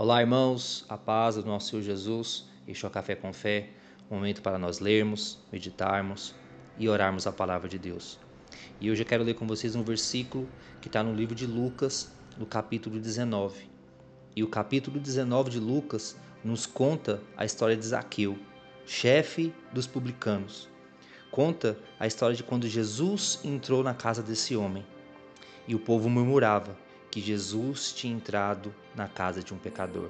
Olá, irmãos, a paz do nosso Senhor Jesus. Este é o Café com Fé, um momento para nós lermos, meditarmos e orarmos a palavra de Deus. E hoje eu quero ler com vocês um versículo que está no livro de Lucas, no capítulo 19. E o capítulo 19 de Lucas nos conta a história de Zaqueu, chefe dos publicanos. Conta a história de quando Jesus entrou na casa desse homem. E o povo murmurava que Jesus tinha entrado na casa de um pecador.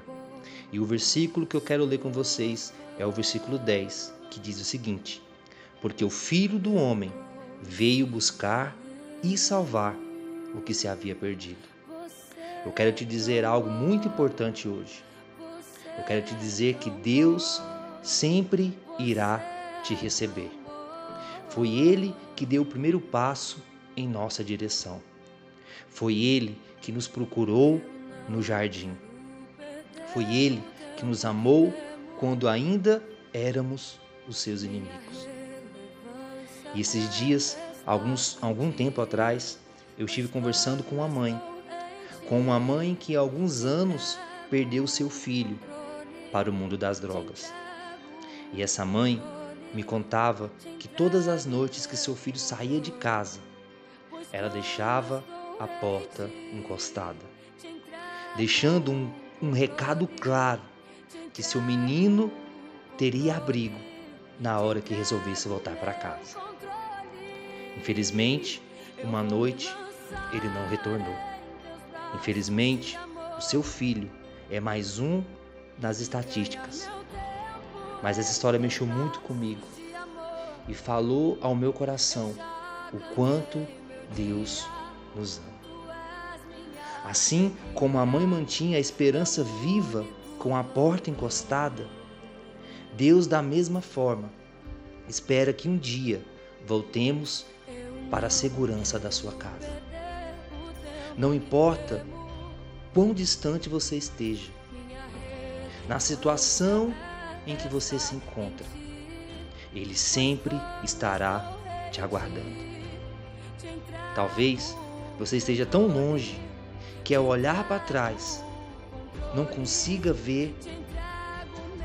E o versículo que eu quero ler com vocês é o versículo 10, que diz o seguinte: Porque o Filho do Homem veio buscar e salvar o que se havia perdido. Eu quero te dizer algo muito importante hoje. Eu quero te dizer que Deus sempre irá te receber. Foi Ele que deu o primeiro passo em nossa direção. Foi Ele que nos procurou no jardim. Foi Ele que nos amou quando ainda éramos os seus inimigos. E esses dias, alguns, algum tempo atrás, eu estive conversando com uma mãe, com uma mãe que há alguns anos perdeu seu filho para o mundo das drogas. E essa mãe me contava que todas as noites que seu filho saía de casa, ela deixava a porta encostada, deixando um, um recado claro que seu menino teria abrigo na hora que resolvesse voltar para casa. Infelizmente, uma noite ele não retornou. Infelizmente, o seu filho é mais um nas estatísticas. Mas essa história mexeu muito comigo e falou ao meu coração o quanto Deus nos ama. Assim como a mãe mantinha a esperança viva com a porta encostada, Deus, da mesma forma, espera que um dia voltemos para a segurança da sua casa. Não importa quão distante você esteja, na situação em que você se encontra, Ele sempre estará te aguardando. Talvez você esteja tão longe que ao olhar para trás não consiga ver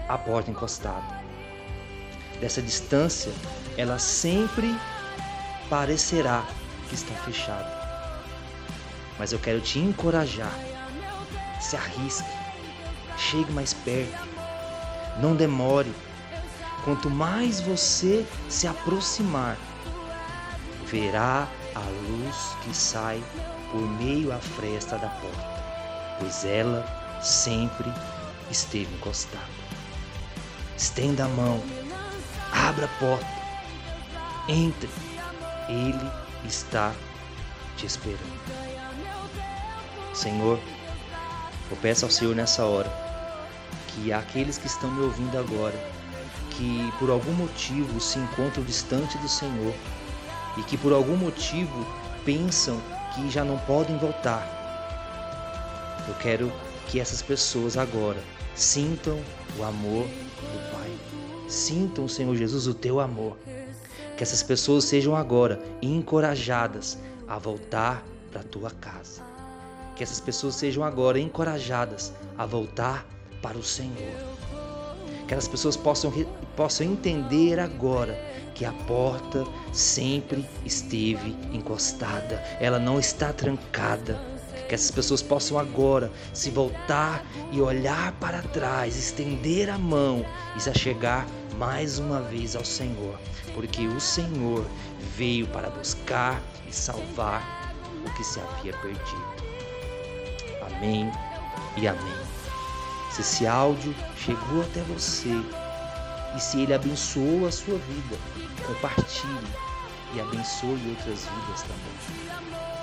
a porta encostada. Dessa distância, ela sempre parecerá que está fechada. Mas eu quero te encorajar. Se arrisque. Chegue mais perto. Não demore. Quanto mais você se aproximar, verá a luz que sai por meio à fresta da porta, pois ela sempre esteve encostada. Estenda a mão, abra a porta, entre, ele está te esperando. Senhor, eu peço ao Senhor nessa hora que aqueles que estão me ouvindo agora, que por algum motivo se encontram distante do Senhor, e que por algum motivo pensam que já não podem voltar. Eu quero que essas pessoas agora sintam o amor do Pai. Sintam, Senhor Jesus, o teu amor. Que essas pessoas sejam agora encorajadas a voltar para a tua casa. Que essas pessoas sejam agora encorajadas a voltar para o Senhor. Que as pessoas possam, possam entender agora que a porta sempre esteve encostada, ela não está trancada. Que essas pessoas possam agora se voltar e olhar para trás, estender a mão e se chegar mais uma vez ao Senhor, porque o Senhor veio para buscar e salvar o que se havia perdido. Amém e amém. Se esse áudio chegou até você, e se ele abençoou a sua vida, compartilhe e abençoe outras vidas também.